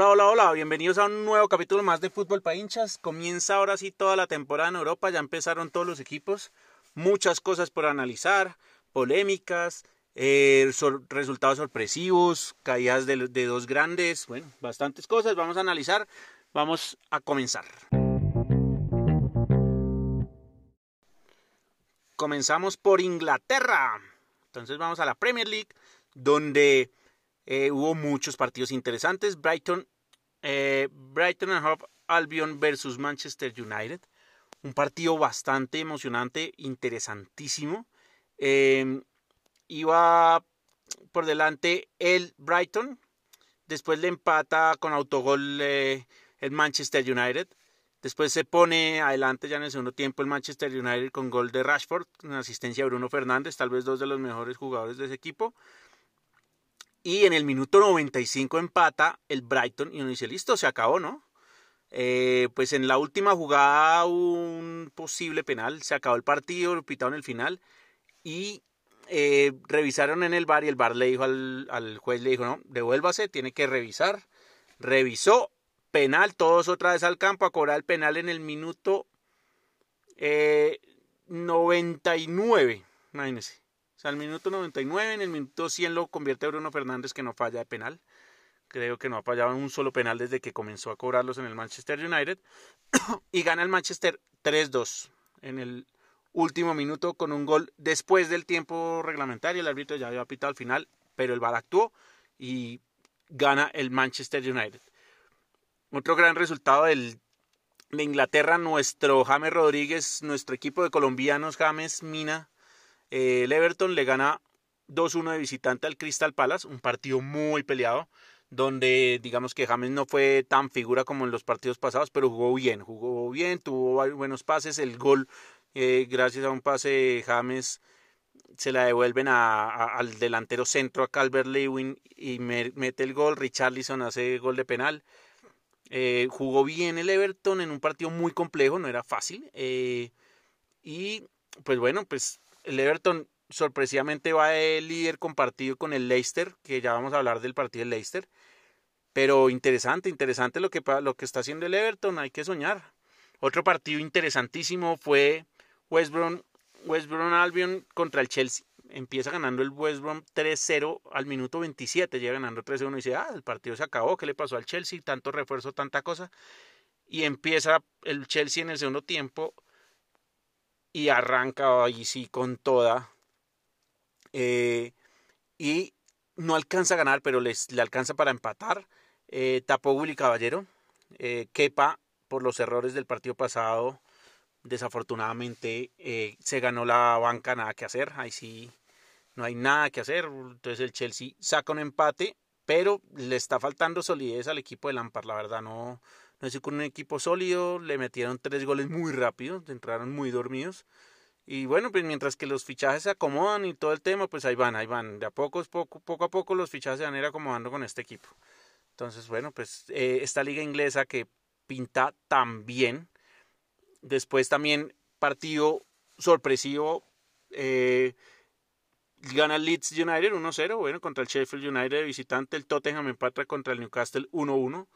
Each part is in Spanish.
Hola, hola, hola, bienvenidos a un nuevo capítulo más de Fútbol para hinchas. Comienza ahora sí toda la temporada en Europa, ya empezaron todos los equipos, muchas cosas por analizar, polémicas, eh, resultados sorpresivos, caídas de, de dos grandes, bueno, bastantes cosas, vamos a analizar, vamos a comenzar. Comenzamos por Inglaterra. Entonces vamos a la Premier League, donde eh, hubo muchos partidos interesantes. Brighton, eh, Brighton and Hove Albion versus Manchester United. Un partido bastante emocionante, interesantísimo. Em, iba por delante el Brighton. Después le empata con autogol eh, el Manchester United. Después se pone adelante ya en el segundo tiempo el Manchester United con gol de Rashford, una asistencia de Bruno Fernández, tal vez dos de los mejores jugadores de ese equipo. Y en el minuto 95 empata el Brighton y uno dice, listo, se acabó, ¿no? Eh, pues en la última jugada un posible penal, se acabó el partido, lo pitaron el final y eh, revisaron en el bar y el bar le dijo al, al juez, le dijo, no, devuélvase, tiene que revisar. Revisó, penal, todos otra vez al campo a cobrar el penal en el minuto eh, 99, imagínense. O sea, el minuto 99, en el minuto 100 lo convierte Bruno Fernández que no falla de penal. Creo que no ha fallado un solo penal desde que comenzó a cobrarlos en el Manchester United. y gana el Manchester 3-2 en el último minuto con un gol después del tiempo reglamentario. El árbitro ya había pitado al final, pero el VAR actuó y gana el Manchester United. Otro gran resultado del, de Inglaterra, nuestro James Rodríguez, nuestro equipo de colombianos, James Mina, eh, el Everton le gana 2-1 de visitante al Crystal Palace, un partido muy peleado, donde digamos que James no fue tan figura como en los partidos pasados, pero jugó bien, jugó bien, tuvo buenos pases, el gol, eh, gracias a un pase James, se la devuelven al delantero centro, a Calvert Lewin, y mete el gol, Richarlison hace gol de penal. Eh, jugó bien el Everton en un partido muy complejo, no era fácil. Eh, y pues bueno, pues el Everton sorpresivamente va el líder compartido con el Leicester, que ya vamos a hablar del partido del Leicester. Pero interesante, interesante lo que, lo que está haciendo el Everton, hay que soñar. Otro partido interesantísimo fue West Brom, West Brom Albion contra el Chelsea empieza ganando el West Brom 3-0 al minuto 27, llega ganando 3-1 y dice, ah, el partido se acabó, ¿qué le pasó al Chelsea? Tanto refuerzo, tanta cosa. Y empieza el Chelsea en el segundo tiempo y arranca ahí sí con toda. Eh, y no alcanza a ganar, pero les, le alcanza para empatar. Eh, tapó Willy Caballero. Eh, Kepa, por los errores del partido pasado, desafortunadamente eh, se ganó la banca, nada que hacer. Ahí sí no hay nada que hacer. Entonces el Chelsea saca un empate, pero le está faltando solidez al equipo de Lampard. La verdad, no, es con un equipo sólido. Le metieron tres goles muy rápido, entraron muy dormidos. Y bueno, pues mientras que los fichajes se acomodan y todo el tema, pues ahí van, ahí van. De a poco, poco, poco a poco los fichajes se van a ir acomodando con este equipo. Entonces, bueno, pues eh, esta liga inglesa que pinta tan bien. Después también partido sorpresivo. Eh, Gana Leeds United 1-0, bueno, contra el Sheffield United visitante. El Tottenham empata contra el Newcastle 1-1.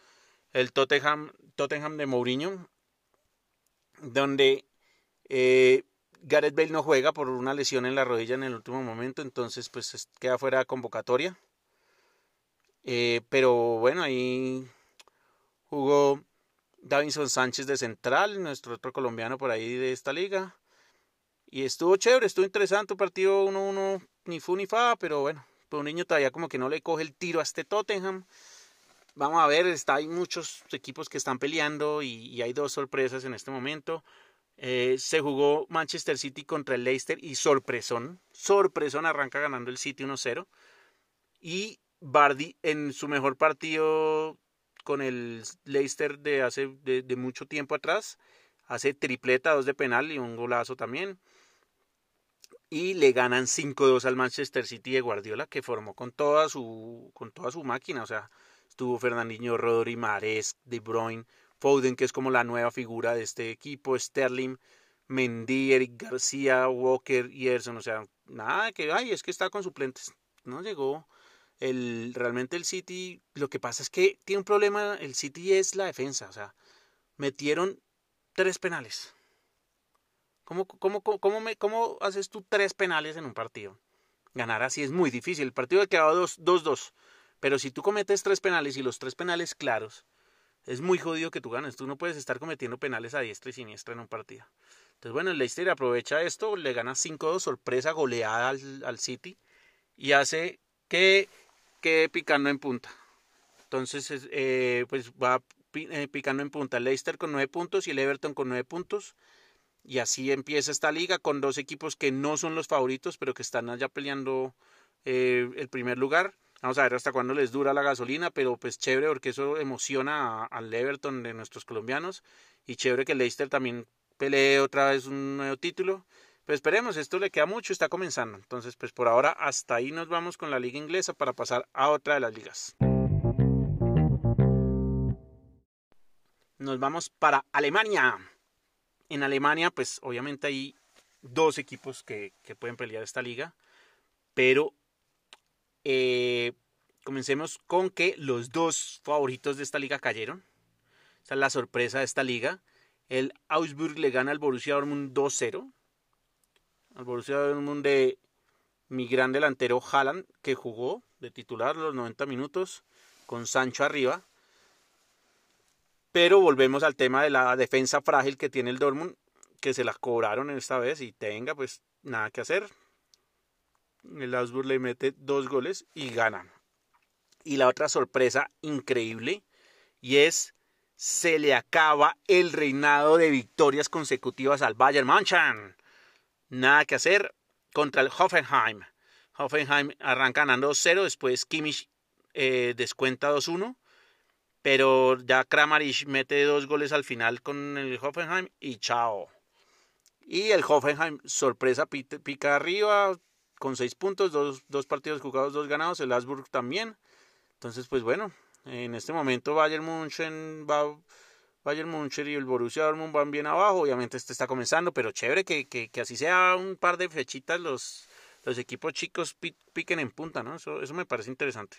El Tottenham, Tottenham de Mourinho, donde eh, Gareth Bale no juega por una lesión en la rodilla en el último momento, entonces pues queda fuera de convocatoria. Eh, pero bueno, ahí jugó Davinson Sánchez de central, nuestro otro colombiano por ahí de esta liga. Y estuvo chévere, estuvo interesante, partido 1-1 ni fu ni fa, pero bueno, pues un niño todavía como que no le coge el tiro a este Tottenham. Vamos a ver, está, hay muchos equipos que están peleando y, hay dos sorpresas en este momento. Eh, se jugó Manchester City contra el Leicester y sorpresón, sorpresón arranca ganando el City 1-0. Y Bardi en su mejor partido con el Leicester de hace de, de mucho tiempo atrás hace tripleta, dos de penal y un golazo también y le ganan 5-2 al Manchester City de Guardiola que formó con toda su con toda su máquina, o sea, estuvo Fernandinho, Rodri, Mares, De Bruyne, Foden que es como la nueva figura de este equipo, Sterling, Mendy, Eric García, Walker y Erson, o sea, nada que ay, es que está con suplentes. No llegó el, realmente el City, lo que pasa es que tiene un problema, el City es la defensa, o sea, metieron tres penales. ¿Cómo, cómo, cómo, me, cómo haces tú tres penales en un partido? Ganar así es muy difícil. El partido ha quedado 2-2. Pero si tú cometes tres penales y los tres penales claros, es muy jodido que tú ganes. Tú no puedes estar cometiendo penales a diestra y siniestra en un partido. Entonces, bueno, el Leicester aprovecha esto, le gana 5-2, sorpresa, goleada al, City y hace que quede picando en punta. Entonces, eh, pues va eh, picando en punta el Leicester con 9 puntos y el Everton con 9 puntos. Y así empieza esta liga con dos equipos que no son los favoritos, pero que están allá peleando eh, el primer lugar. Vamos a ver hasta cuándo les dura la gasolina, pero pues chévere porque eso emociona al Everton de nuestros colombianos y chévere que Leicester también pelee otra vez un nuevo título. Pues esperemos, esto le queda mucho, está comenzando. Entonces, pues por ahora hasta ahí nos vamos con la liga inglesa para pasar a otra de las ligas. Nos vamos para Alemania. En Alemania, pues obviamente hay dos equipos que, que pueden pelear esta liga, pero eh, comencemos con que los dos favoritos de esta liga cayeron. Esa es la sorpresa de esta liga. El Augsburg le gana al Borussia Dortmund 2-0. Al Borussia Dortmund de mi gran delantero Haaland, que jugó de titular los 90 minutos con Sancho arriba. Pero volvemos al tema de la defensa frágil que tiene el Dortmund, que se la cobraron esta vez y tenga pues nada que hacer el Augsburg le mete dos goles y gana. Y la otra sorpresa increíble y es se le acaba el reinado de victorias consecutivas al Bayern München. Nada que hacer contra el Hoffenheim. Hoffenheim arranca ganando 2-0, después Kimmich eh, descuenta 2-1, pero ya Kramaric mete dos goles al final con el Hoffenheim y chao. Y el Hoffenheim, sorpresa, pica arriba, con seis puntos, dos, dos partidos jugados, dos ganados, el Asburg también. Entonces, pues bueno, en este momento Bayern München va, Bayern y el Borussia Dortmund van bien abajo. Obviamente este está comenzando, pero chévere que, que, así sea un par de fechitas los, los equipos chicos piquen en punta, ¿no? Eso, eso me parece interesante.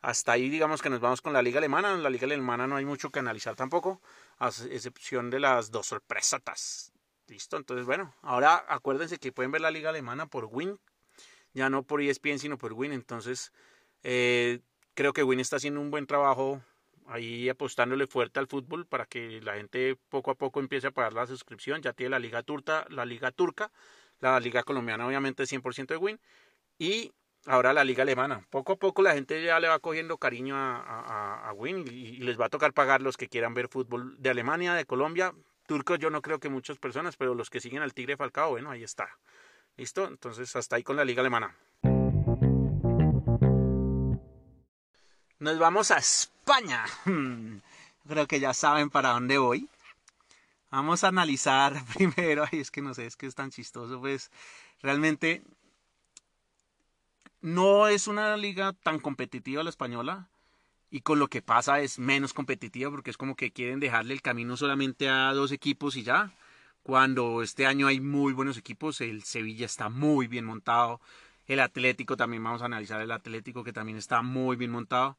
Hasta ahí digamos que nos vamos con la liga alemana. En la liga alemana no hay mucho que analizar tampoco, a excepción de las dos sorpresatas. Listo, entonces bueno, ahora acuérdense que pueden ver la liga alemana por Win ya no por ESPN, sino por Win. Entonces, eh, creo que Win está haciendo un buen trabajo ahí apostándole fuerte al fútbol para que la gente poco a poco empiece a pagar la suscripción. Ya tiene la liga turca, la liga turca, la liga colombiana obviamente 100% de Win y ahora la liga alemana. Poco a poco la gente ya le va cogiendo cariño a, a, Win y, les va a tocar pagar los que quieran ver fútbol de Alemania, de Colombia. Turcos yo no creo que muchas personas, pero los que siguen al Tigre Falcao, bueno, ahí está. ¿Listo? Entonces hasta ahí con la liga alemana. Nos vamos a España. Creo que ya saben para dónde voy. Vamos a analizar primero, ay, es que no sé, es que es tan chistoso, pues realmente no es una liga tan competitiva la española y con lo que pasa es menos competitiva porque es como que quieren dejarle el camino solamente a dos equipos y ya cuando este año hay muy buenos equipos, el Sevilla está muy bien montado, el Atlético también vamos a analizar el Atlético que también está muy bien montado,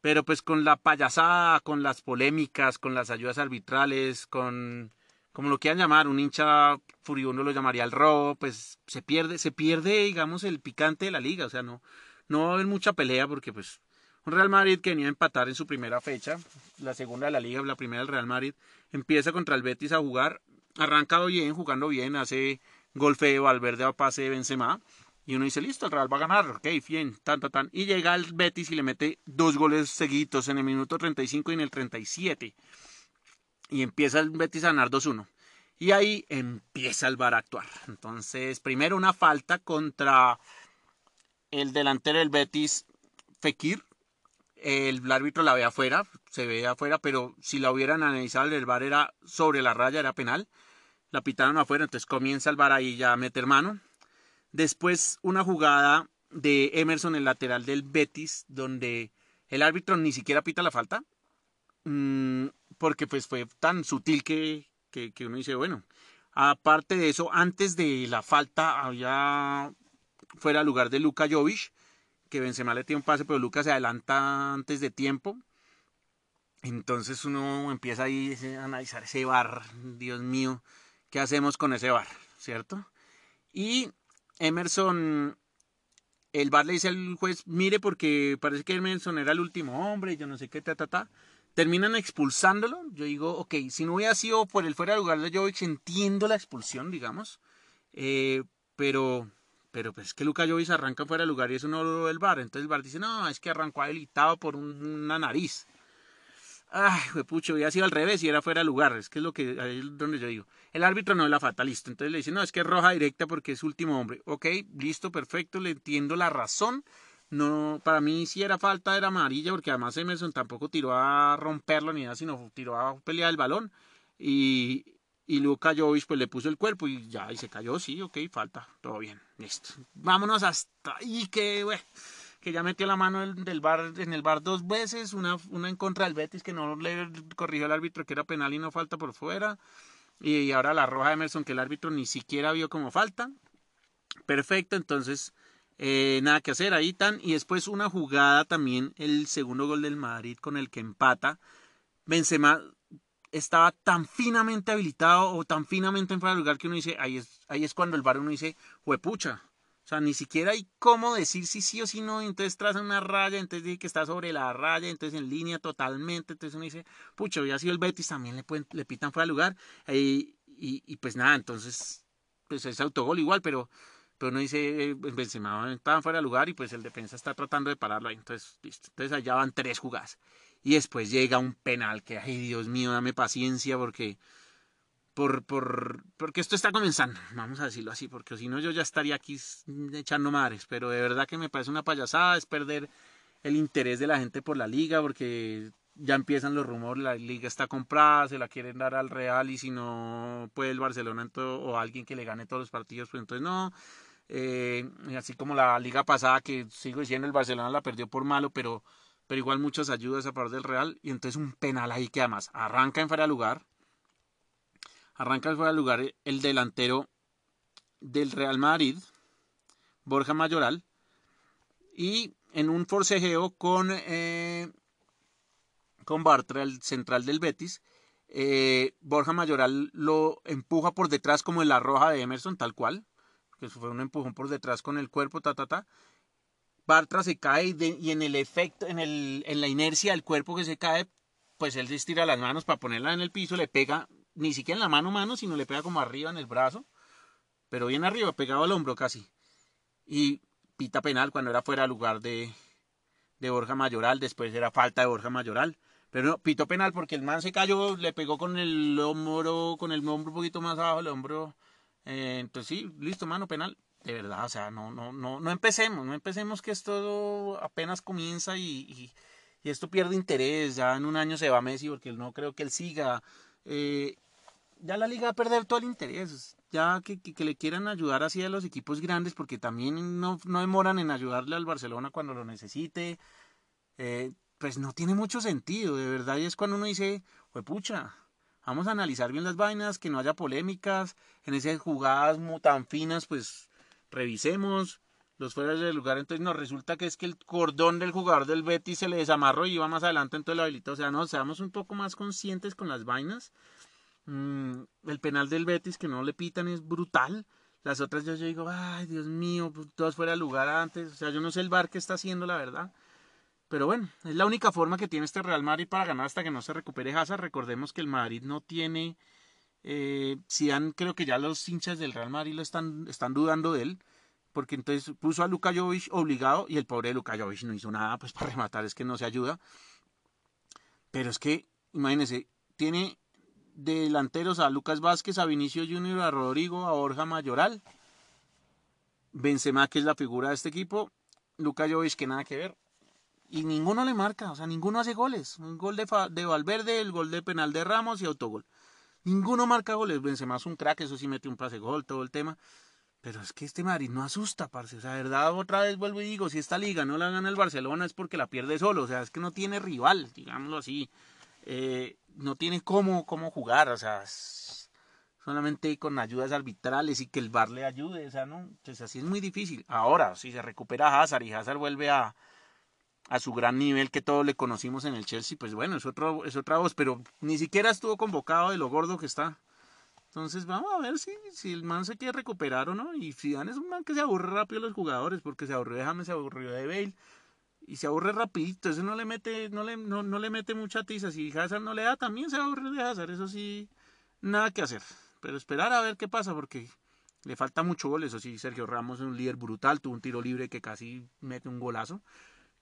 pero pues con la payasada, con las polémicas, con las ayudas arbitrales, con como lo quieran llamar, un hincha furibundo lo llamaría el robo, pues se pierde, se pierde, digamos, el picante de la liga, o sea, no, no mucha pelea porque pues un Real Madrid que venía a empatar en su primera fecha, la segunda de la liga, la primera del Real Madrid, empieza contra el Betis a jugar arrancado bien, jugando bien, hace gol feo, Valverde a pase de Benzema. Y uno dice, listo, el Real va a ganar, ok, bien, tan, tan, tan. Y llega el Betis y le mete dos goles seguidos en el minuto 35 y en el 37. Y empieza el Betis a ganar 2-1. Y ahí empieza el VAR a actuar. Entonces, primero una falta contra el delantero del Betis, Fekir. El árbitro la ve afuera, se ve afuera, pero si la hubieran analizado el VAR era sobre la raya, era penal la pitaron afuera, entonces comienza el bar ahí ya a meter mano. Después una jugada de Emerson, el lateral del Betis, donde el árbitro ni siquiera pita la falta, mm, porque pues fue tan sutil que, que, uno dice, bueno, aparte de eso, antes de la falta había fuera lugar de Luka Jovic, que Benzema le tiene un pase, pero Lucas se adelanta antes de tiempo. Entonces uno empieza ahí a analizar ese bar, Dios mío, ¿qué hacemos con ese bar? ¿Cierto? Y Emerson, el bar le dice al juez, mire porque parece que Emerson era el último hombre, yo no sé qué, ta, ta, ta. Terminan expulsándolo. Yo digo, ok, si no hubiera sido por el fuera de lugar de Jovic, entiendo la expulsión, digamos. Eh, pero pero pues es que Luka Jovic arranca fuera de lugar y eso no lo del bar. Entonces el bar dice, no, es que arrancó habilitado por una nariz. Ay, pucho, hubiera sido al revés y era fuera de lugar. Es que es lo que ahí donde yo digo. El árbitro no es la fatalista. Entonces le dice, no, es que es roja directa porque es último hombre. Ok, listo, perfecto, le entiendo la razón. No, para mí si era falta era amarilla porque además Emerson tampoco tiró a romperlo ni nada, sino tiró a pelear el balón. Y, y Luka Jovic pues le puso el cuerpo y ya, y se cayó, sí, ok, falta, todo bien, listo. Vámonos hasta ahí que, que ya metió la mano del bar, en el bar dos veces, una, una en contra del Betis que no le corrigió el árbitro que era penal y no falta por fuera. Y, ahora la roja Emerson que el árbitro ni siquiera vio como falta. Perfecto, entonces eh, nada que hacer ahí tan. Y después una jugada también, el segundo gol del Madrid con el que empata. Benzema estaba tan finamente habilitado o tan finamente en fuera de lugar que uno dice, ahí es, ahí es cuando el bar uno dice, huepucha. O sea, ni siquiera hay cómo decir si sí o si no, entonces traza una raya, entonces dice que está sobre la raya, entonces en línea totalmente, entonces uno dice, pucha, había sido el Betis, también le, pueden, le pitan fuera de lugar, y, y, pues nada, entonces, pues es autogol igual, pero, pero uno dice, eh, Benzema estaba fuera de lugar y pues el defensa está tratando de pararlo ahí, entonces, listo, entonces allá van tres jugadas. Y después llega un penal que, ay Dios mío, dame paciencia porque, por, por, porque esto está comenzando, vamos a decirlo así, porque si no yo ya estaría aquí echando madres, pero de verdad que me parece una payasada, es perder el interés de la gente por la liga, porque ya empiezan los rumores, la liga está comprada, se la quieren dar al Real y si no puede el Barcelona o alguien que le gane todos los partidos, pues entonces no. Eh, así como la liga pasada que sigo diciendo el Barcelona la perdió por malo, pero pero igual muchas ayudas a favor del Real y entonces un penal ahí que además arranca en fuera lugar, arranca fuera de lugar el delantero del Real Madrid, Borja Mayoral, y en un forcejeo con, eh, con Bartra, el central del Betis, eh, Borja Mayoral lo empuja por detrás como en la roja de Emerson, tal cual, que fue un empujón por detrás con el cuerpo, ta, ta, ta, Bartra se cae y, en el efecto, en, el, en la inercia del cuerpo que se cae, pues él se estira las manos para ponerla en el piso, le pega ni siquiera en la mano mano, sino le pega como arriba en el brazo, pero bien arriba, pegado al hombro casi. Y pita penal cuando era fuera de lugar de, de Borja Mayoral, después era falta de Borja Mayoral. Pero no, penal porque el man se cayó, le pegó con el hombro, con el hombro un poquito más abajo, el hombro. Eh, entonces sí, listo, mano penal de verdad, o sea, no, no, no, no empecemos, no empecemos que esto apenas comienza y, y, esto pierde interés, ya en un año se va Messi porque no creo que él siga, eh, ya la liga va a perder todo el interés, ya que, que, le quieran ayudar así a los equipos grandes porque también no, no demoran en ayudarle al Barcelona cuando lo necesite, eh, pues no tiene mucho sentido, de verdad, y es cuando uno dice, pucha, vamos a analizar bien las vainas, que no haya polémicas, en esas jugadas tan finas, pues revisemos los fuera del lugar, entonces nos resulta que es que el cordón del jugador del Betis se le desamarró y iba más adelante, entonces lo habilitó, o sea, no, seamos un poco más conscientes con las vainas. Mm, el penal del Betis que no le pitan es brutal. Las otras yo, yo digo, ay, Dios mío, pues, todos fuera de lugar antes, o sea, yo no sé el bar que está haciendo, la verdad. Pero bueno, es la única forma que tiene este Real Madrid para ganar hasta que no se recupere Hazard. Recordemos que el Madrid no tiene eh, han creo que ya los hinchas del Real Madrid lo están, están dudando de él, porque entonces puso a Luka Jovic obligado y el pobre Luka Jovic no hizo nada pues para rematar, es que no se ayuda. Pero es que, imagínense, tiene delanteros a Lucas Vázquez, a Vinicio Junior, a Rodrigo, a Borja Mayoral, Benzema que es la figura de este equipo, Luka Jovic que nada que ver, y ninguno le marca, o sea, ninguno hace goles. Un gol de, de Valverde, el gol de penal de Ramos y autogol. Ninguno marca goles. Benzema es un crack, eso sí mete un pase gol, todo el tema. Pero es que este Madrid no asusta, parce. O sea, verdad, otra vez vuelvo y digo, si esta liga no la gana el Barcelona es porque la pierde solo. O sea, es que no tiene rival, digámoslo así. Eh, no tiene cómo, cómo jugar. O sea, solamente con ayudas arbitrales y que el VAR le ayude, o sea, no, pues así es muy difícil. Ahora, si se recupera Hazard y Hazard vuelve a, a su gran nivel que todos le conocimos en el Chelsea, pues bueno, es, otro, es otra voz, pero ni siquiera estuvo convocado de lo gordo que está. Entonces vamos a ver si, si el man se quiere recuperar o no. Y Dan es un man que se aburre rápido los jugadores, porque se aburrió de James, se aburrió de Bale. Y se aburre rapidito, eso no le mete, no le, no, no le mete mucha tiza. Si Hazard no le da, también se aburre de Hazard. Eso sí, nada que hacer. Pero esperar a ver qué pasa, porque le falta mucho gol. Eso sí, Sergio Ramos es un líder brutal, tuvo un tiro libre que casi mete un golazo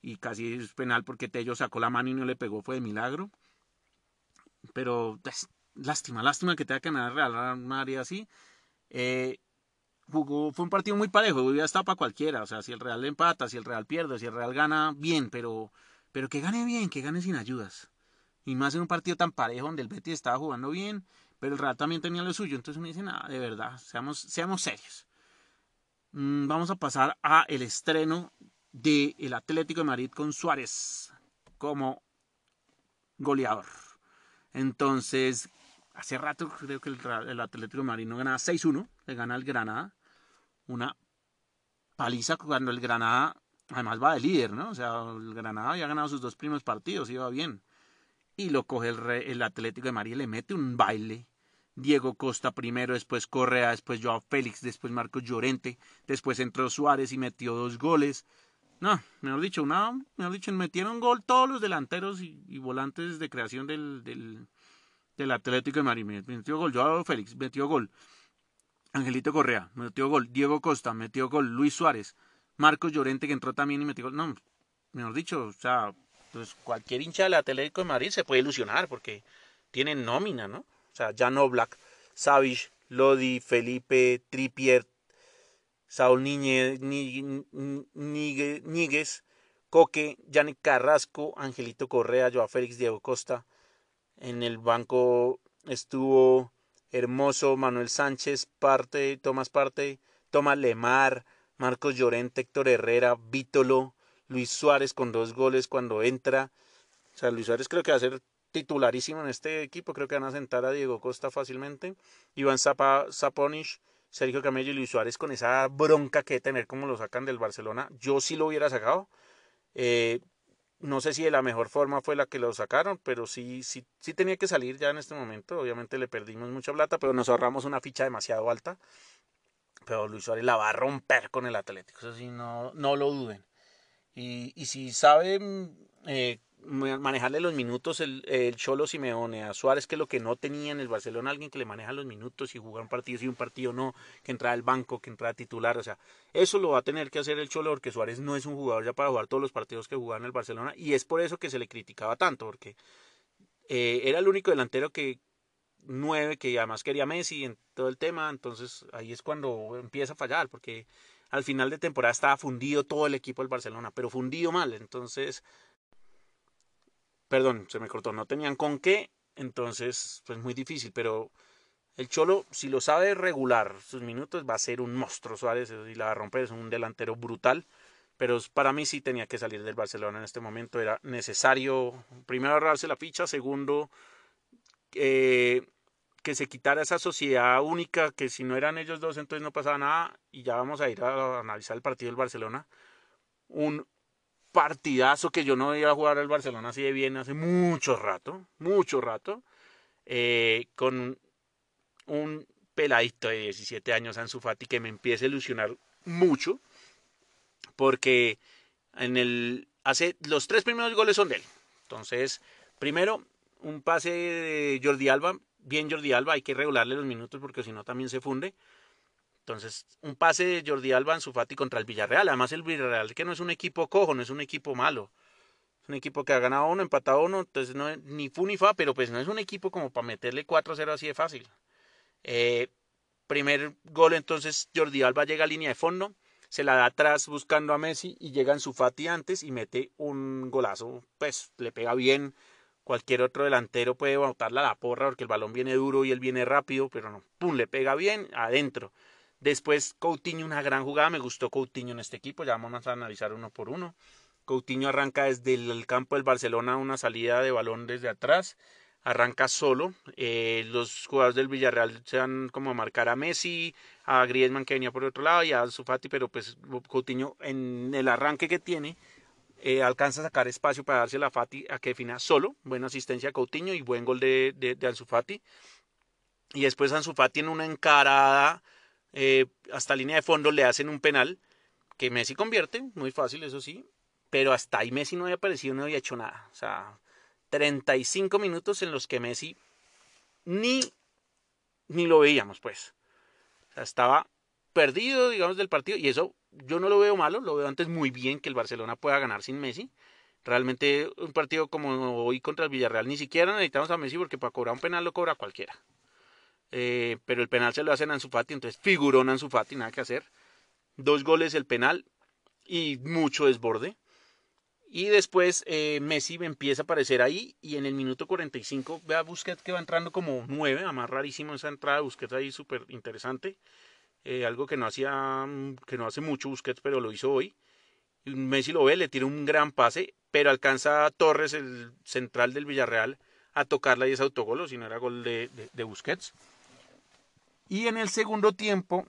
y casi es penal porque Tello sacó la mano y no le pegó, fue de milagro. Pero pues, lástima, lástima que tenga que ganar Real Madrid así. Eh, fue un partido muy parejo, hubiera estado para cualquiera. O sea, si el Real empata, si el Real pierde, si el Real gana, bien, pero, pero que gane bien, que gane sin ayudas. Y más en un partido tan parejo donde el Betis estaba jugando bien, pero el Real también tenía lo suyo. Entonces uno dice, nada, de verdad, seamos, seamos serios. Mm, vamos a pasar a el estreno del Atlético de Madrid con Suárez como goleador. Entonces, hace rato creo que el, Atlético de Madrid no ganaba 6-1, le gana el Granada. Una paliza cuando el Granada, además va de líder, ¿no? O sea, el Granada había ganado sus dos primeros partidos, iba bien. Y lo coge el, el Atlético de Madrid, le mete un baile. Diego Costa primero, después Correa, después Joao Félix, después Marcos Llorente, después entró Suárez y metió dos goles. No, mejor dicho, una, mejor dicho, metieron gol todos los delanteros y, volantes de creación del, del, Atlético de Madrid. Metió gol, Joao Félix, metió gol. Angelito Correa, metió gol. Diego Costa, metió gol. Luis Suárez. Marcos Llorente, que entró también y metió gol. No, mejor dicho, o sea, pues cualquier hincha del Atlético de Madrid se puede ilusionar porque tienen nómina, ¿no? O sea, Jan Oblak, Savage, Lodi, Felipe, Tripier, Saúl Níñez, Níguez, Coque, Yannick Carrasco, Angelito Correa, Joao Félix, Diego Costa. En el banco estuvo Hermoso, Manuel Sánchez, Parte, Tomás Parte, Tomás Lemar, Marcos Llorente, Héctor Herrera, Vítolo, Luis Suárez con dos goles cuando entra. O sea, Luis Suárez creo que va a ser titularísimo en este equipo. Creo que van a sentar a Diego Costa fácilmente. Iván Zapa, Zaponish Sergio Camello y Luis Suárez con esa bronca que tener como lo sacan del Barcelona. Yo sí lo hubiera sacado. Eh, no sé si de la mejor forma fue la que lo sacaron, pero sí, sí, sí tenía que salir ya en este momento. Obviamente le perdimos mucha plata, pero nos ahorramos una ficha demasiado alta. Pero Luis Suárez la va a romper con el Atlético, eso sí, no, no lo duden. Y, y si saben eh, manejarle los minutos el, el, Cholo Simeone a Suárez, que es lo que no tenía en el Barcelona, alguien que le maneja los minutos y jugar un partido sí, un partido no, que entra al banco, que entra titular, o sea, eso lo va a tener que hacer el Cholo porque Suárez no es un jugador ya para jugar todos los partidos que jugaba en el Barcelona y es por eso que se le criticaba tanto, porque eh, era el único delantero que nueve, que además quería Messi en todo el tema, entonces ahí es cuando empieza a fallar, porque al final de temporada estaba fundido todo el equipo del Barcelona, pero fundido mal, entonces perdón, se me cortó, no tenían con qué, entonces pues muy difícil, pero el Cholo, si lo sabe regular sus minutos, va a ser un monstruo Suárez y la va a romper, es un delantero brutal, pero para mí sí tenía que salir del Barcelona en este momento, era necesario, primero ahorrarse la ficha, segundo, eh, que se quitara esa sociedad única, que si no eran ellos dos entonces no pasaba nada, y ya vamos a ir a analizar el partido del Barcelona, un partidazo que yo no iba a jugar al Barcelona así de bien hace mucho rato, mucho rato, eh, con un peladito de 17 años, Ansu Fati, que me empieza a ilusionar mucho, porque en el hace los tres primeros goles son de él. Entonces, primero un pase de Jordi Alba, bien Jordi Alba, hay que regularle los minutos porque si no también se funde. Entonces, un pase de Jordi Alba en Fati contra el Villarreal. Además, el Villarreal que no es un equipo cojo, no es un equipo malo. Es un equipo que ha ganado uno, empatado uno, entonces no ni fu ni fa, pero pues no es un equipo como para meterle 4-0 así de fácil. Eh, primer gol, entonces Jordi Alba llega a línea de fondo, se la da atrás buscando a Messi y llega en Fati antes y mete un golazo. Pues le pega bien. Cualquier otro delantero puede botarla a la porra porque el balón viene duro y él viene rápido, pero no, pum, le pega bien adentro. Después Coutinho, una gran jugada, me gustó Coutinho en este equipo, ya vamos a analizar uno por uno. Coutinho arranca desde el campo del Barcelona una salida de balón desde atrás, arranca solo. Eh, los jugadores del Villarreal se van como a marcar a Messi, a Griezmann que venía por otro lado y a Sufati, pero pues Coutinho en el arranque que tiene eh, alcanza a sacar espacio para darse a Fati a que defina solo. Buena asistencia a Coutinho y buen gol de, de, Ansu. Y después Ansu Fati en una encarada eh, hasta línea de fondo le hacen un penal que Messi convierte, muy fácil, eso sí. Pero hasta ahí Messi no había aparecido, no había hecho nada. O sea, 35 minutos en los que Messi ni, ni lo veíamos, pues. O sea, estaba perdido, digamos, del partido. Y eso yo no lo veo malo, lo veo antes muy bien que el Barcelona pueda ganar sin Messi. Realmente un partido como hoy contra el Villarreal ni siquiera necesitamos a Messi porque para cobrar un penal lo cobra cualquiera. Eh, pero el penal se lo hacen a Ansu Fati, entonces figurón Ansu Fati, nada que hacer. Dos goles el penal y mucho desborde. Y después eh, Messi empieza a aparecer ahí y en el minuto 45 ve a Busquets que va entrando como 9, además rarísimo esa entrada de Busquets ahí súper interesante. Eh, algo que no hacía, que no hace mucho Busquets, pero lo hizo hoy. Messi lo ve, le tira un gran pase, pero alcanza a Torres, el central del Villarreal, a tocarla y es autogol, si no era gol de, Busquets. Y en el segundo tiempo,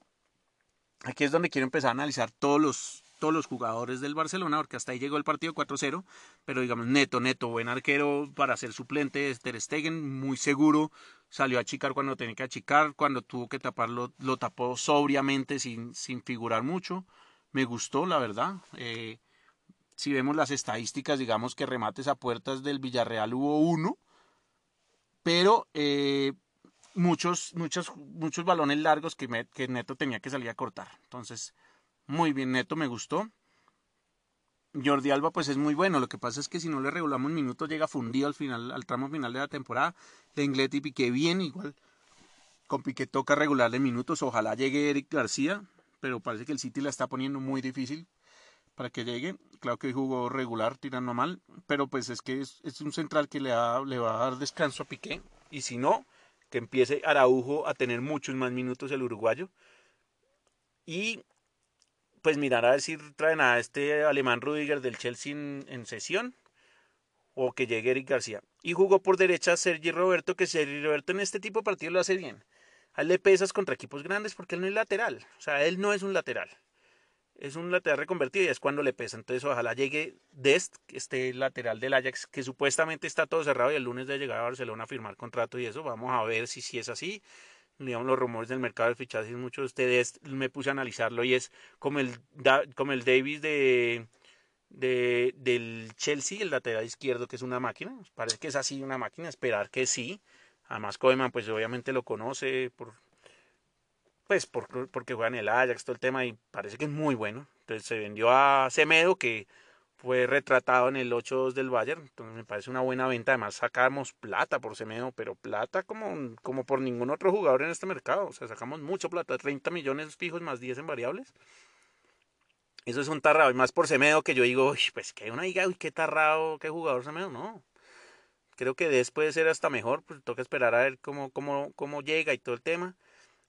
aquí es donde quiero empezar a analizar todos los, todos los jugadores del Barcelona, porque hasta ahí llegó el partido 4-0, pero digamos, neto, neto, buen arquero para ser suplente, Ter Stegen, muy seguro, salió a achicar cuando tenía que achicar, cuando tuvo que taparlo, lo tapó sobriamente sin, sin figurar mucho. Me gustó, la verdad. Eh, si vemos las estadísticas, digamos que remates a puertas del Villarreal hubo uno, pero eh, muchos, muchos, muchos balones largos que, que Neto tenía que salir a cortar. Entonces, muy bien, Neto me gustó. Jordi Alba pues es muy bueno, lo que pasa es que si no le regulamos minutos llega fundido al final, al tramo final de la temporada. Lenglet y Piqué bien, igual con Piqué toca regularle minutos, ojalá llegue Eric García, pero parece que el City la está poniendo muy difícil para que llegue. Claro que jugó regular, tirando mal, pero pues es que es, un central que le, le va a dar descanso a Piqué, y si no, que empiece Araujo a tener muchos más minutos el uruguayo. Y pues mirar a ver si traen a este alemán Rudiger del Chelsea en, sesión o que llegue Eric García. Y jugó por derecha Sergi Roberto, que Sergi Roberto en este tipo de partidos lo hace bien. A él pesas contra equipos grandes porque él no es lateral. O sea, él no es un lateral. Es un lateral reconvertido y es cuando le pesa. Entonces, ojalá llegue Dest, este lateral del Ajax, que supuestamente está todo cerrado y el lunes de llegar a Barcelona a firmar contrato y eso. Vamos a ver si, si es así digamos, los rumores del mercado de fichajes, muchos de ustedes me puse a analizarlo y es como el, como el Davis de, de, del Chelsea, el lateral izquierdo, que es una máquina. Parece que es así una máquina, esperar que sí. Además, Koeman, pues obviamente lo conoce por, pues por, porque juega en el Ajax, todo el tema, y parece que es muy bueno. Entonces se vendió a Semedo, que fue retratado en el 8 del Bayern, entonces me parece una buena venta, además sacamos plata por Semedo, pero plata como, como por ningún otro jugador en este mercado, o sea, sacamos mucho plata, 30 millones fijos más 10 en variables. Eso es un tarrado, y más por Semedo que yo digo, pues que una diga, uy, qué tarrado, qué jugador Semedo, no. Creo que después ser hasta mejor, pues toca esperar a ver cómo, cómo, cómo llega y todo el tema.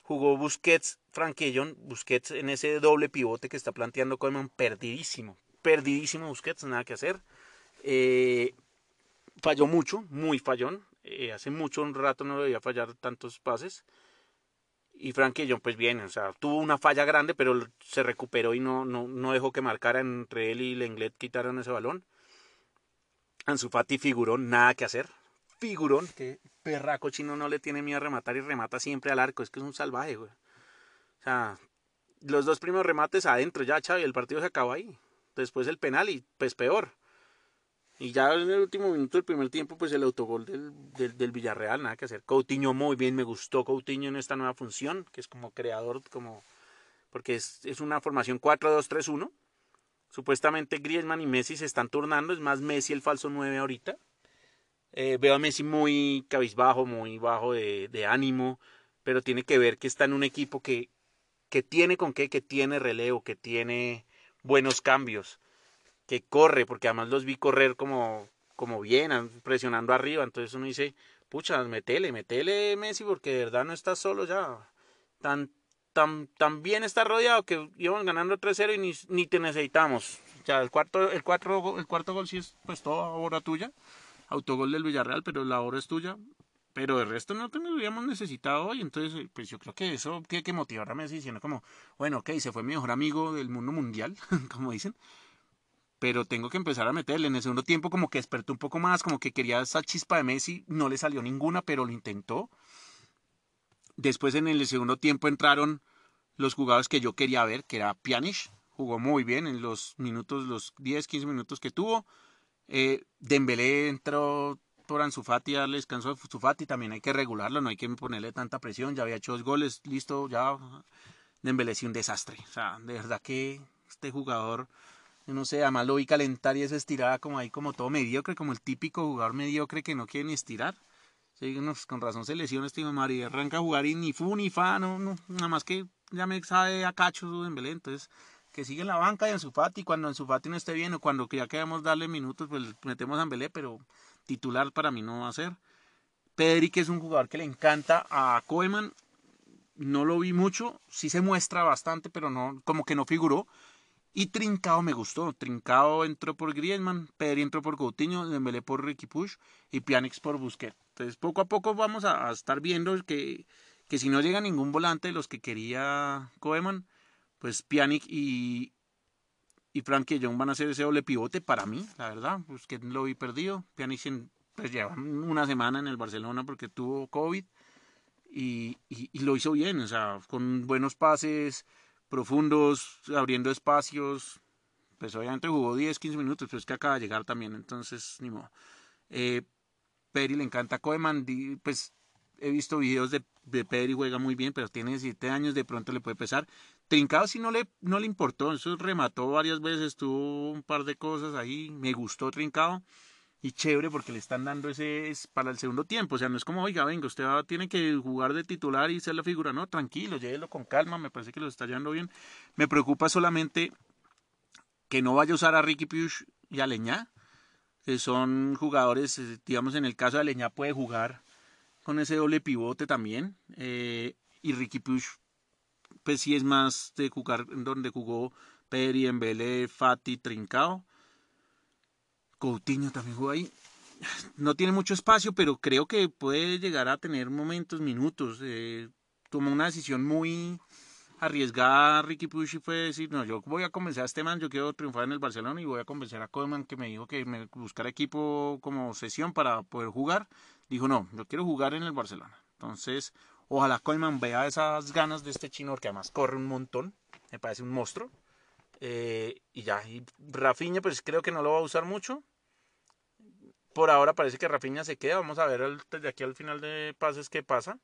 Jugó Busquets, Franquillon, Busquets en ese doble pivote que está planteando Koeman, perdidísimo, perdidísimo Busquets, nada que hacer. Eh, falló mucho, muy fallón. Eh, hace mucho un rato no debía fallar tantos pases. Y John, pues bien, o sea, tuvo una falla grande, pero se recuperó y no, no, no dejó que marcara entre él y Lenglet quitaron ese balón. Ansu Fati figurón, nada que hacer. Figurón, que perraco chino no le tiene miedo a rematar y remata siempre al arco, es que es un salvaje, güey. O sea, los dos primeros remates adentro, ya, Chavi, el partido se acabó ahí después el penal y pues peor. Y ya en el último minuto del primer tiempo, pues el autogol del, del, Villarreal, nada que hacer. Coutinho muy bien, me gustó Coutinho en esta nueva función, que es como creador, como porque es, es una formación 4-2-3-1. Supuestamente Griezmann y Messi se están turnando, es más Messi el falso 9 ahorita. Eh, veo a Messi muy cabizbajo, muy bajo de, ánimo, pero tiene que ver que está en un equipo que, que tiene con qué, que tiene relevo, que tiene buenos cambios, que corre, porque además los vi correr como, como bien, presionando arriba, entonces uno dice, pucha, metele, metele Messi, porque de verdad no estás solo ya, tan, tan, tan bien está rodeado que íbamos ganando 3-0 y ni, ni, te necesitamos, ya el cuarto, el, cuatro, el cuarto gol sí es pues toda obra tuya, autogol del Villarreal, pero la obra es tuya, pero el resto no tendríamos necesitado hoy. Entonces, pues yo creo que eso tiene que motivar a Messi diciendo como, bueno, ok, se fue mi mejor amigo del mundo mundial, como dicen. Pero tengo que empezar a meterle. En el segundo tiempo como que despertó un poco más, como que quería esa chispa de Messi. No le salió ninguna, pero lo intentó. Después en el segundo tiempo entraron los jugadores que yo quería ver, que era Pjanic. Jugó muy bien en los minutos, los 10, 15 minutos que tuvo. Eh, Dembélé entró por Ansu Fati, darle descanso a Ansu también hay que regularlo, no hay que ponerle tanta presión, ya había hecho dos goles, listo, ya. Dembélé un desastre, o sea, de verdad que este jugador, no sé, además lo vi calentar y esa estirada como ahí como todo mediocre, como el típico jugador mediocre que no quiere ni estirar, sí, con razón se lesiona este María, arranca a jugar y ni fu ni fa, no, no, nada más que ya me sabe a cacho Dembélé, entonces que sigue en la banca y en su Fati, cuando en su Fati no esté bien o cuando ya queremos darle minutos, pues metemos a Dembélé, pero titular para mí no va a ser. Pedri, que es un jugador que le encanta a Koeman, no lo vi mucho, sí se muestra bastante, pero no, como que no figuró. Y Trincao me gustó. Trincao entró por Griezmann, Pedri entró por Coutinho, Dembélé por Ricky Push y Pjanic por Busquets. Entonces poco a poco vamos a, estar viendo que, que, si no llega ningún volante de los que quería Koeman, pues Pjanic y, y Frankie Young van a ser ese doble pivote para mí, la verdad, pues que lo vi perdido. Pjanic pues lleva una semana en el Barcelona porque tuvo COVID y, y, lo hizo bien, o sea, con buenos pases profundos, abriendo espacios. Pues obviamente jugó 10, 15 minutos, pero es que acaba de llegar también, entonces ni modo. Eh, le encanta Koeman, pues he visto videos de, de Pedri, juega muy bien, pero tiene 7 años, de pronto le puede pesar. Trincado sí no le, no le importó, eso remató varias veces, tuvo un par de cosas ahí, me gustó Trincado y chévere porque le están dando ese es para el segundo tiempo, o sea, no es como, oiga, venga, usted tiene que jugar de titular y ser la figura, no, tranquilo, llévelo con calma, me parece que lo está llevando bien. Me preocupa solamente que no vaya a usar a Ricky Push y a Leñá, que son jugadores, eh, digamos, en el caso de Leñá puede jugar con ese doble pivote también. Eh, y Ricky Push, pues es más de jugar donde jugó Peri, Embele, Fati, Trincao. Coutinho también jugó ahí. No tiene mucho espacio, pero creo que puede llegar a tener momentos, minutos. Eh, tomó una decisión muy arriesgada Ricky y fue decir, no, yo voy a convencer a este man, yo quiero triunfar en el Barcelona y voy a convencer a Koeman que me dijo que me buscara equipo como sesión para poder jugar dijo, no, yo quiero jugar en el Barcelona. Entonces, ojalá Koeman vea esas ganas de este chino, que además corre un montón, me parece un monstruo. Eh, y ya, y pues creo que no lo va a usar mucho. Por ahora parece que Rafinha se queda. Vamos a ver desde aquí al final de pases qué pasa.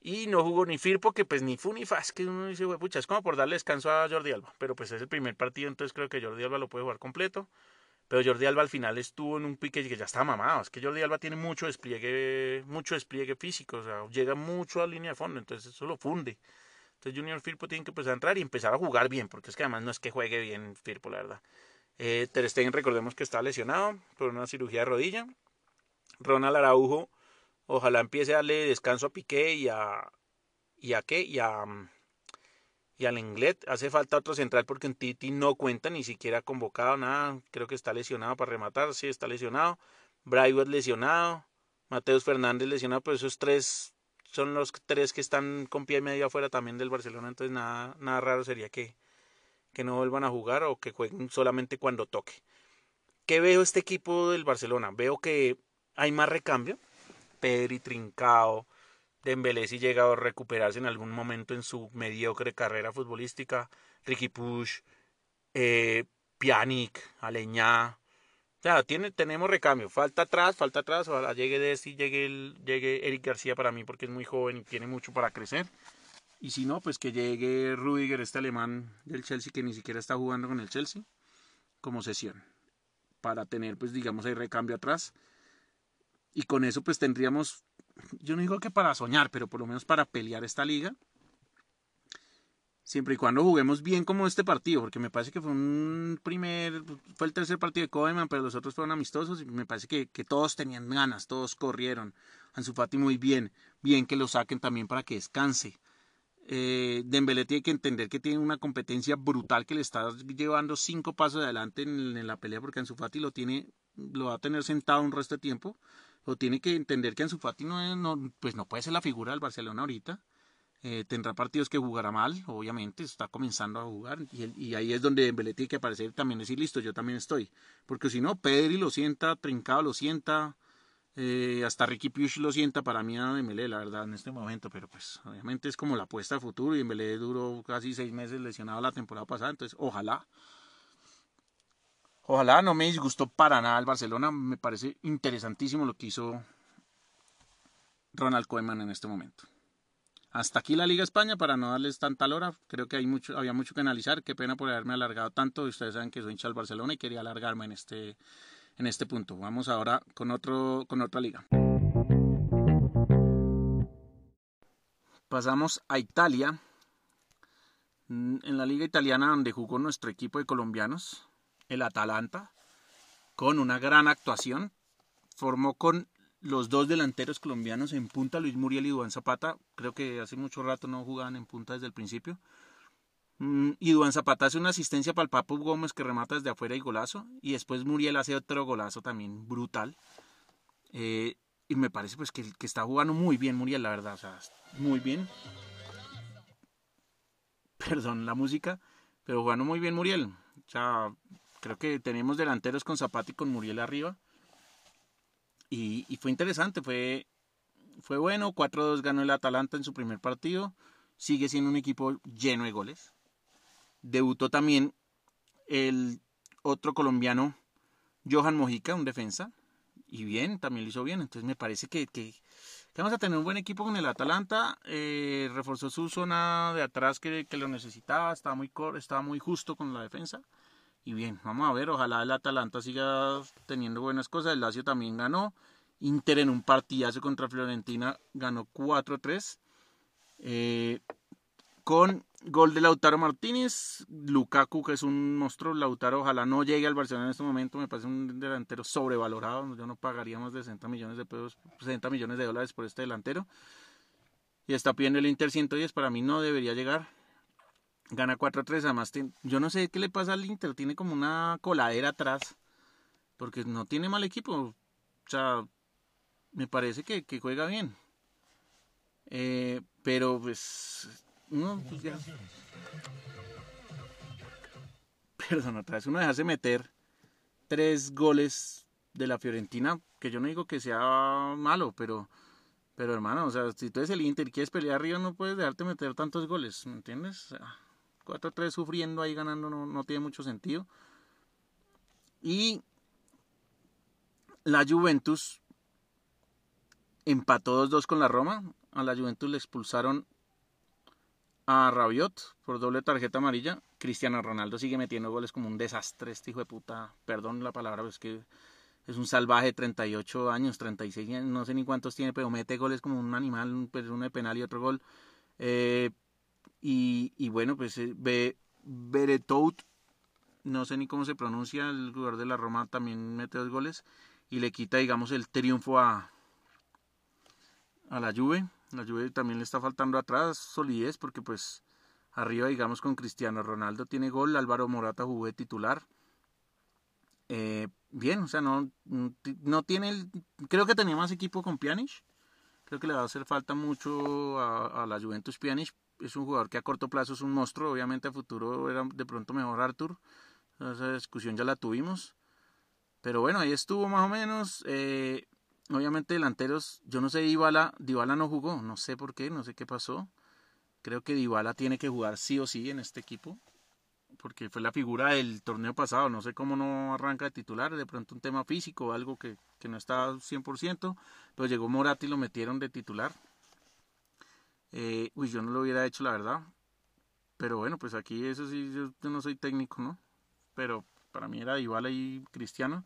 Y no jugó ni Firpo, que pues ni fu ni fa. Es que uno dice, pucha, es como por darle descanso a Jordi Alba. Pero pues es el primer partido, entonces creo que Jordi Alba lo puede jugar completo. Pero Jordi Alba al final estuvo en un pique que ya estaba mamado. Es que Jordi Alba tiene mucho despliegue, mucho despliegue físico, o sea, llega mucho a línea de fondo, entonces eso lo funde. Entonces Junior Firpo tiene que empezar a entrar y empezar a jugar bien, porque es que además no es que juegue bien Firpo, la verdad. Eh, Ter Stegen, recordemos que está lesionado por una cirugía de rodilla. Ronald Araujo, ojalá empiece a darle descanso a Piqué y a... ¿Y a qué? Y a... Y al Englet hace falta otro central porque en Titi no cuenta, ni siquiera convocado, nada. Creo que está lesionado para rematar, sí, está lesionado. Braiwell lesionado. Mateus Fernández lesionado, pero esos tres son los tres que están con pie y medio afuera también del Barcelona, entonces nada, nada raro sería que, que no vuelvan a jugar o que jueguen solamente cuando toque. ¿Qué veo este equipo del Barcelona? Veo que hay más recambio. Pedri, Trincao, Dembélé si llega a recuperarse en algún momento en su mediocre carrera futbolística, Ricky Push, eh, Pjanic, Aleñá, ya tiene, tenemos recambio, falta atrás, falta atrás, ojalá llegue Desi, llegue, el, llegue Eric García para mí porque es muy joven y tiene mucho para crecer. Y si no, pues que llegue Rudiger, este alemán del Chelsea que ni siquiera está jugando con el Chelsea, como sesión, para tener pues digamos ahí recambio atrás. Y con eso pues tendríamos yo no digo que para soñar, pero por lo menos para pelear esta liga. Siempre y cuando juguemos bien como este partido, porque me parece que fue un primer, fue el tercer partido de Koeman, pero los otros fueron amistosos y me parece que, todos tenían ganas, todos corrieron. Ansu Fati muy bien, bien que lo saquen también para que descanse. Eh, Dembélé tiene que entender que tiene una competencia brutal que le está llevando cinco pasos adelante en, la pelea porque Ansu Fati lo tiene, lo va a tener sentado un resto de tiempo o tiene que entender que Ansu Fati no, no, pues no puede ser la figura del Barcelona ahorita. Eh, tendrá partidos que jugará mal, obviamente, está comenzando a jugar y, ahí es donde Dembélé tiene que aparecer también decir listo, yo también estoy, porque si no, Pedri lo sienta, Trincado lo sienta, eh, hasta Ricky Puig lo sienta para mí a Dembélé, la verdad, en este momento, pero pues obviamente es como la apuesta a futuro y Dembélé duró casi seis meses lesionado la temporada pasada, entonces ojalá Ojalá no me disgustó para nada el Barcelona. Me parece interesantísimo lo que hizo Ronald Koeman en este momento. Hasta aquí la Liga España para no darles tanta lora. Creo que hay mucho, había mucho que analizar. Qué pena por haberme alargado tanto. Ustedes saben que soy hincha del Barcelona y quería alargarme en este, en este punto. Vamos ahora con, otro, con otra liga. Pasamos a Italia. En la liga italiana donde jugó nuestro equipo de colombianos el Atalanta, con una gran actuación. Formó con los dos delanteros colombianos en punta, Luis Muriel y Duan Zapata. Creo que hace mucho rato no jugaban en punta desde el principio. Mm, y Duan Zapata hace una asistencia para el Papu Gómez que remata desde afuera y golazo. Y después Muriel hace otro golazo también brutal. Eh, y me parece pues que, que, está jugando muy bien Muriel, la verdad. O sea, muy bien. Perdón la música. Pero jugando muy bien Muriel. O sea, Creo que tenemos delanteros con Zapata y con Muriel arriba. Y, fue interesante, fue, fue bueno. 4-2 ganó el Atalanta en su primer partido. Sigue siendo un equipo lleno de goles. Debutó también el otro colombiano, Johan Mojica, un defensa. Y bien, también lo hizo bien. Entonces me parece que, que, vamos a tener un buen equipo con el Atalanta. Eh, reforzó su zona de atrás que, que lo necesitaba. Estaba muy, estaba muy justo con la defensa. Y bien, vamos a ver, ojalá el Atalanta siga teniendo buenas cosas. El Lazio también ganó. Inter en un partidazo contra Fiorentina ganó 4-3. Eh, con gol de Lautaro Martínez, Lukaku, que es un monstruo, Lautaro, ojalá no llegue al Barcelona en este momento, me parece un delantero sobrevalorado, yo no pagaría más de 60 millones de pesos, 60 millones de dólares por este delantero. Y está pidiendo el Inter 110, para mí no debería llegar, Gana 4-3, además yo no sé qué le pasa al Inter, tiene como una coladera atrás, porque no tiene mal equipo, o sea, me parece que, juega bien. Eh, pero pues, no, pues ya. Perdón, otra vez uno dejarse meter tres goles de la Fiorentina, que yo no digo que sea malo, pero, pero hermano, o sea, si tú eres el Inter y quieres pelear arriba, no puedes dejarte meter tantos goles, ¿me entiendes? 4-3 sufriendo ahí ganando no, tiene mucho sentido. Y la Juventus empató 2-2 con la Roma. A la Juventus le expulsaron a Rabiot por doble tarjeta amarilla. Cristiano Ronaldo sigue metiendo goles como un desastre, este hijo de puta. Perdón la palabra, es que es un salvaje de 38 años, 36 años, no sé ni cuántos tiene, pero mete goles como un animal, un, uno de penal y otro gol. Eh, y, bueno, pues eh, Be, Beretout, no sé ni cómo se pronuncia, el jugador de la Roma también mete dos goles y le quita, digamos, el triunfo a, a la Juve. La Juve también le está faltando atrás solidez porque pues arriba, digamos, con Cristiano Ronaldo tiene gol, Álvaro Morata jugó de titular. Eh, bien, o sea, no, no tiene el, creo que tenía más equipo con Pjanic. Creo que le va a hacer falta mucho a, a la Juventus Pjanic, es un jugador que a corto plazo es un monstruo, obviamente a futuro era de pronto mejor Arthur, esa discusión ya la tuvimos, pero bueno, ahí estuvo más o menos, eh, obviamente delanteros, yo no sé, Dybala, Dybala no jugó, no sé por qué, no sé qué pasó, creo que Dybala tiene que jugar sí o sí en este equipo, porque fue la figura del torneo pasado, no sé cómo no arranca de titular, de pronto un tema físico, algo que, que no está 100%, pero llegó Morat y lo metieron de titular, eh, uy, yo no lo hubiera hecho, la verdad. Pero bueno, pues aquí eso sí, yo, no soy técnico, ¿no? Pero para mí era igual y Cristiano.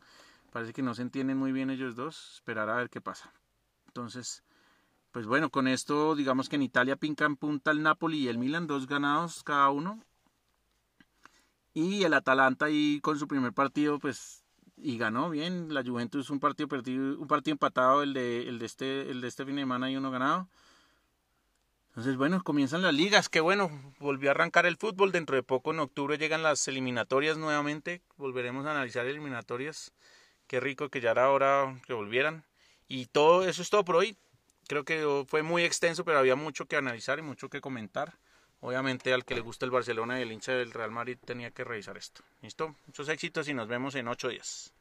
Parece que no se entienden muy bien ellos dos. Esperar a ver qué pasa. Entonces, pues bueno, con esto digamos que en Italia pincan punta el Napoli y el Milan, dos ganados cada uno. Y el Atalanta ahí con su primer partido, pues, y ganó bien. La Juventus un partido perdido, un partido empatado, el de, el de este, el de este fin de semana y uno ganado. Entonces, bueno, comienzan las ligas, qué bueno, volvió a arrancar el fútbol, dentro de poco en octubre llegan las eliminatorias nuevamente, volveremos a analizar eliminatorias, qué rico que ya era hora que volvieran. Y todo eso es todo por hoy. Creo que fue muy extenso, pero había mucho que analizar y mucho que comentar. Obviamente al que le gusta el Barcelona y el hincha del Real Madrid tenía que revisar esto. ¿Listo? Muchos éxitos y nos vemos en ocho días.